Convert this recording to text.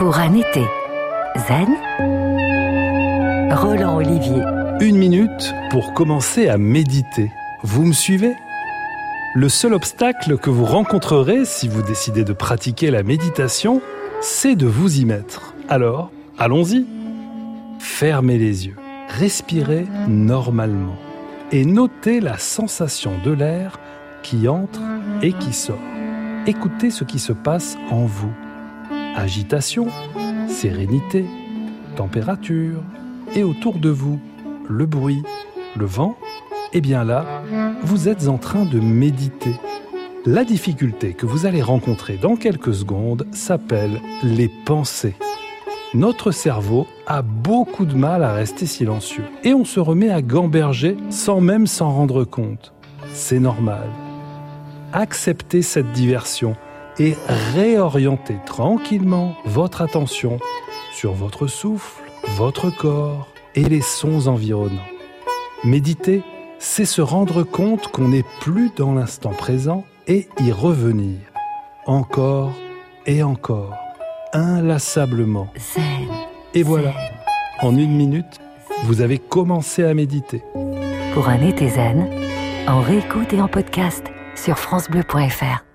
pour un été zen, Roland Olivier. Une minute pour commencer à méditer. Vous me suivez? Le seul obstacle que vous rencontrerez si vous décidez de pratiquer la méditation, c'est de vous y mettre. Alors, allons-y. Fermez les yeux, respirez normalement et notez la sensation de l'air qui entre et qui sort. Écoutez ce qui se passe en vous. Agitation, sérénité, température et autour de vous, le bruit, le vent. Et bien là, vous êtes en train de méditer. La difficulté que vous allez rencontrer dans quelques secondes s'appelle les pensées. Notre cerveau a beaucoup de mal à rester silencieux et on se remet à gamberger sans même s'en rendre compte. C'est normal. Acceptez cette diversion et réorientez tranquillement votre attention sur votre souffle, votre corps et les sons environnants. Méditer, c'est se rendre compte qu'on n'est plus dans l'instant présent et y revenir. Encore et encore, inlassablement. Zen. Et voilà, en une minute, vous avez commencé à méditer. Pour un été zen, en réécoute et en podcast sur FranceBleu.fr.